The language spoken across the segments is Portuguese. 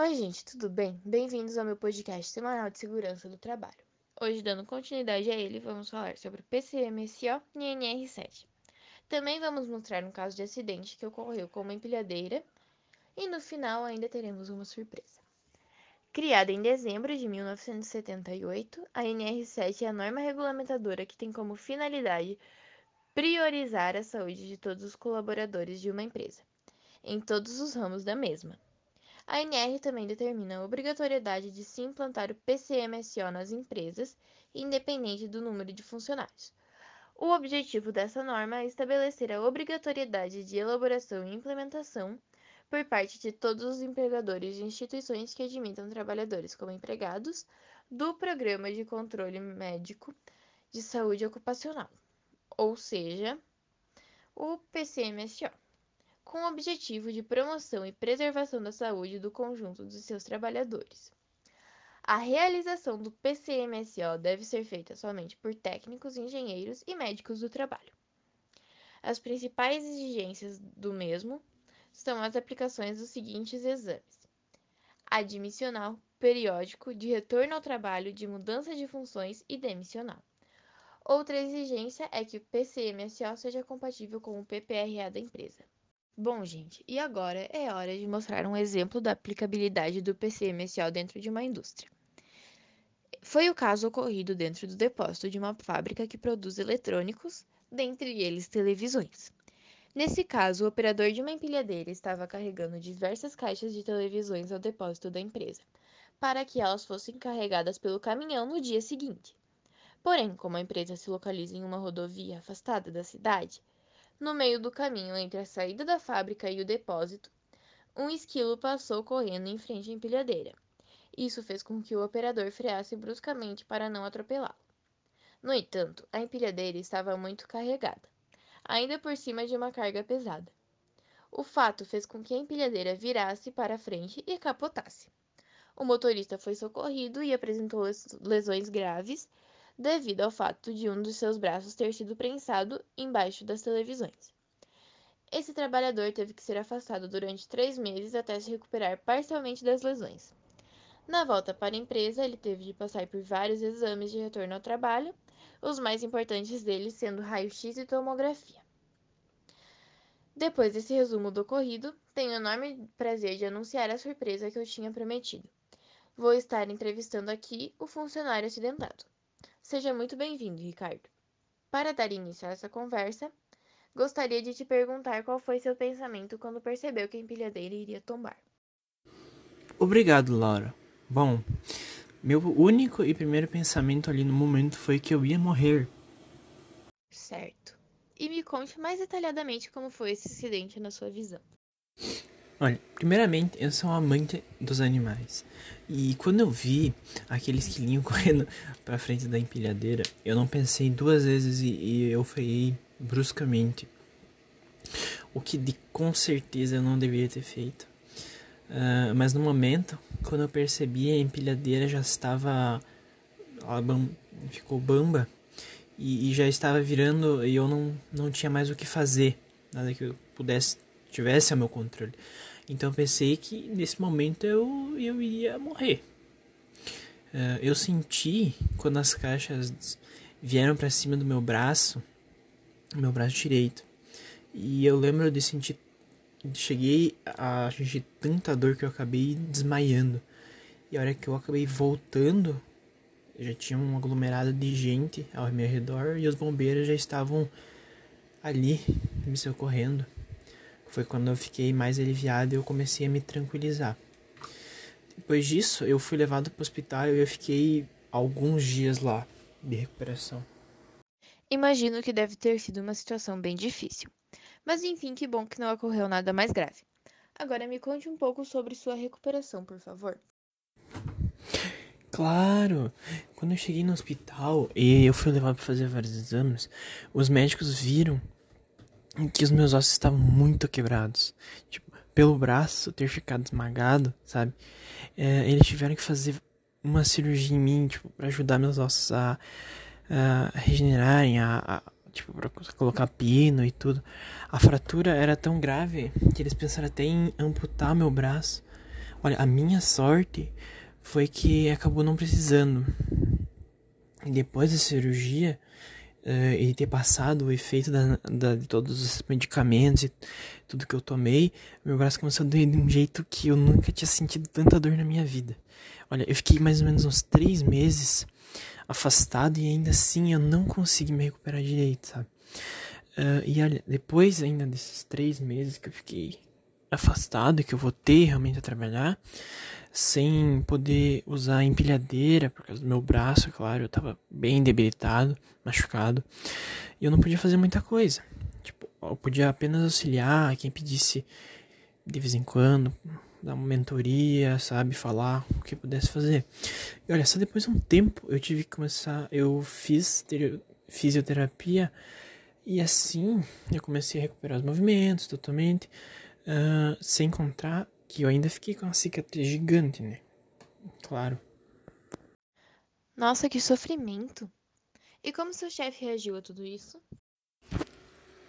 Oi, gente, tudo bem? Bem-vindos ao meu podcast semanal de segurança do trabalho. Hoje, dando continuidade a ele, vamos falar sobre PCMSO e NR7. Também vamos mostrar um caso de acidente que ocorreu com uma empilhadeira e no final ainda teremos uma surpresa. Criada em dezembro de 1978, a NR7 é a norma regulamentadora que tem como finalidade priorizar a saúde de todos os colaboradores de uma empresa, em todos os ramos da mesma. A ANR também determina a obrigatoriedade de se implantar o PCMSO nas empresas, independente do número de funcionários. O objetivo dessa norma é estabelecer a obrigatoriedade de elaboração e implementação por parte de todos os empregadores de instituições que admitam trabalhadores como empregados do Programa de Controle Médico de Saúde Ocupacional, ou seja, o PCMSO com o objetivo de promoção e preservação da saúde do conjunto dos seus trabalhadores. A realização do PCMSO deve ser feita somente por técnicos, engenheiros e médicos do trabalho. As principais exigências do mesmo são as aplicações dos seguintes exames: admissional, periódico, de retorno ao trabalho, de mudança de funções e demissional. Outra exigência é que o PCMSO seja compatível com o PPRA da empresa. Bom, gente, e agora é hora de mostrar um exemplo da aplicabilidade do PCMSO dentro de uma indústria. Foi o caso ocorrido dentro do depósito de uma fábrica que produz eletrônicos, dentre eles televisões. Nesse caso, o operador de uma empilhadeira estava carregando diversas caixas de televisões ao depósito da empresa, para que elas fossem carregadas pelo caminhão no dia seguinte. Porém, como a empresa se localiza em uma rodovia afastada da cidade, no meio do caminho entre a saída da fábrica e o depósito, um esquilo passou correndo em frente à empilhadeira. Isso fez com que o operador freasse bruscamente para não atropelá-lo. No entanto, a empilhadeira estava muito carregada, ainda por cima de uma carga pesada. O fato fez com que a empilhadeira virasse para frente e capotasse. O motorista foi socorrido e apresentou lesões graves devido ao fato de um dos seus braços ter sido prensado embaixo das televisões. Esse trabalhador teve que ser afastado durante três meses até se recuperar parcialmente das lesões. Na volta para a empresa, ele teve de passar por vários exames de retorno ao trabalho, os mais importantes deles sendo raio-x e tomografia. Depois desse resumo do ocorrido, tenho o enorme prazer de anunciar a surpresa que eu tinha prometido. Vou estar entrevistando aqui o funcionário acidentado. Seja muito bem-vindo, Ricardo. Para dar início a essa conversa, gostaria de te perguntar qual foi seu pensamento quando percebeu que a empilhadeira iria tombar. Obrigado, Laura. Bom, meu único e primeiro pensamento ali no momento foi que eu ia morrer. Certo. E me conte mais detalhadamente como foi esse acidente na sua visão. Olha, primeiramente, eu sou um amante dos animais. E quando eu vi aquele esquilinho correndo pra frente da empilhadeira, eu não pensei duas vezes e, e eu freiei bruscamente. O que de, com certeza eu não deveria ter feito. Uh, mas no momento, quando eu percebi, a empilhadeira já estava. Ela bam, ficou bamba e, e já estava virando e eu não, não tinha mais o que fazer. Nada que eu pudesse tivesse ao meu controle. Então pensei que nesse momento eu, eu ia morrer. Uh, eu senti quando as caixas vieram para cima do meu braço, meu braço direito. E eu lembro de sentir. Cheguei a sentir tanta dor que eu acabei desmaiando. E a hora que eu acabei voltando, já tinha um aglomerado de gente ao meu redor e os bombeiros já estavam ali me socorrendo. Foi quando eu fiquei mais aliviado e eu comecei a me tranquilizar. Depois disso, eu fui levado para o hospital e eu fiquei alguns dias lá de recuperação. Imagino que deve ter sido uma situação bem difícil. Mas enfim, que bom que não ocorreu nada mais grave. Agora me conte um pouco sobre sua recuperação, por favor. Claro! Quando eu cheguei no hospital e eu fui levado para fazer vários exames, os médicos viram que os meus ossos estavam muito quebrados. Tipo, pelo braço ter ficado esmagado, sabe? É, eles tiveram que fazer uma cirurgia em mim, tipo, pra ajudar meus ossos a, a regenerarem, a, a, tipo, pra colocar pino e tudo. A fratura era tão grave que eles pensaram até em amputar meu braço. Olha, a minha sorte foi que acabou não precisando. E depois da cirurgia, uh, e ter passado o efeito da, da, de todos os medicamentos e tudo que eu tomei, meu braço começou a doer de um jeito que eu nunca tinha sentido tanta dor na minha vida. Olha, eu fiquei mais ou menos uns três meses afastado e ainda assim eu não consegui me recuperar direito, sabe? Uh, e olha, depois ainda desses três meses que eu fiquei afastado, que eu voltei realmente a trabalhar, sem poder usar empilhadeira por causa do meu braço, é claro, eu tava bem debilitado, machucado, e eu não podia fazer muita coisa. Tipo, eu podia apenas auxiliar quem pedisse de vez em quando, dar uma mentoria, sabe, falar o que pudesse fazer. E olha, só depois de um tempo eu tive que começar, eu fiz fisioterapia e assim eu comecei a recuperar os movimentos totalmente, uh, sem contar que eu ainda fiquei com uma cicatriz gigante, né? Claro. Nossa, que sofrimento. E como seu chefe reagiu a tudo isso?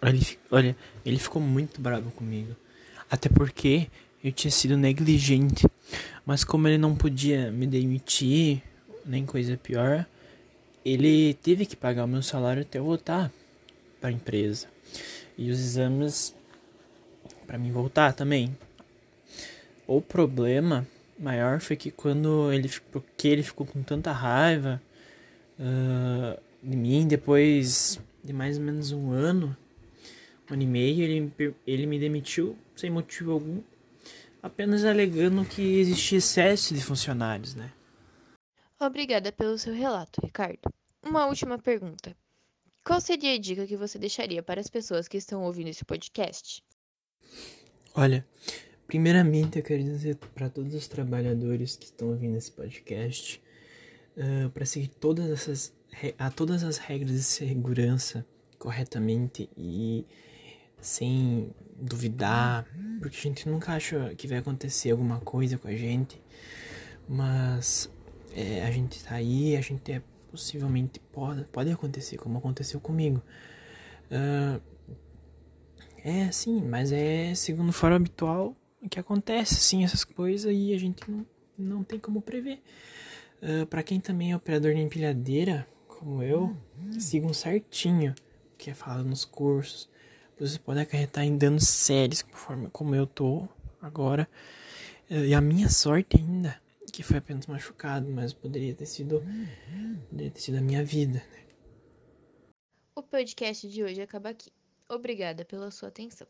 Ele, olha, ele ficou muito bravo comigo. Até porque eu tinha sido negligente. Mas como ele não podia me demitir, nem coisa pior, ele teve que pagar o meu salário até eu voltar para a empresa. E os exames para mim voltar também. O problema maior foi que quando ele porque ele ficou com tanta raiva uh, de mim depois de mais ou menos um ano, um ano e meio, ele, ele me demitiu sem motivo algum apenas alegando que existia excesso de funcionários, né? Obrigada pelo seu relato, Ricardo. Uma última pergunta. Qual seria a dica que você deixaria para as pessoas que estão ouvindo esse podcast? Olha, primeiramente eu quero dizer para todos os trabalhadores que estão ouvindo esse podcast uh, para seguir todas essas a todas as regras de segurança corretamente e sem duvidar, porque a gente nunca acha que vai acontecer alguma coisa com a gente, mas é, a gente tá aí, a gente é, possivelmente pode, pode acontecer, como aconteceu comigo. Uh, é sim, mas é segundo o foro habitual que acontece sim essas coisas e a gente não, não tem como prever. Uh, para quem também é operador de empilhadeira, como eu, sigam certinho o que é falado nos cursos você pode acarretar em danos sérios, conforme como eu tô agora. E a minha sorte ainda, que foi apenas machucado, mas poderia ter sido, poderia ter sido a minha vida. Né? O podcast de hoje acaba aqui. Obrigada pela sua atenção.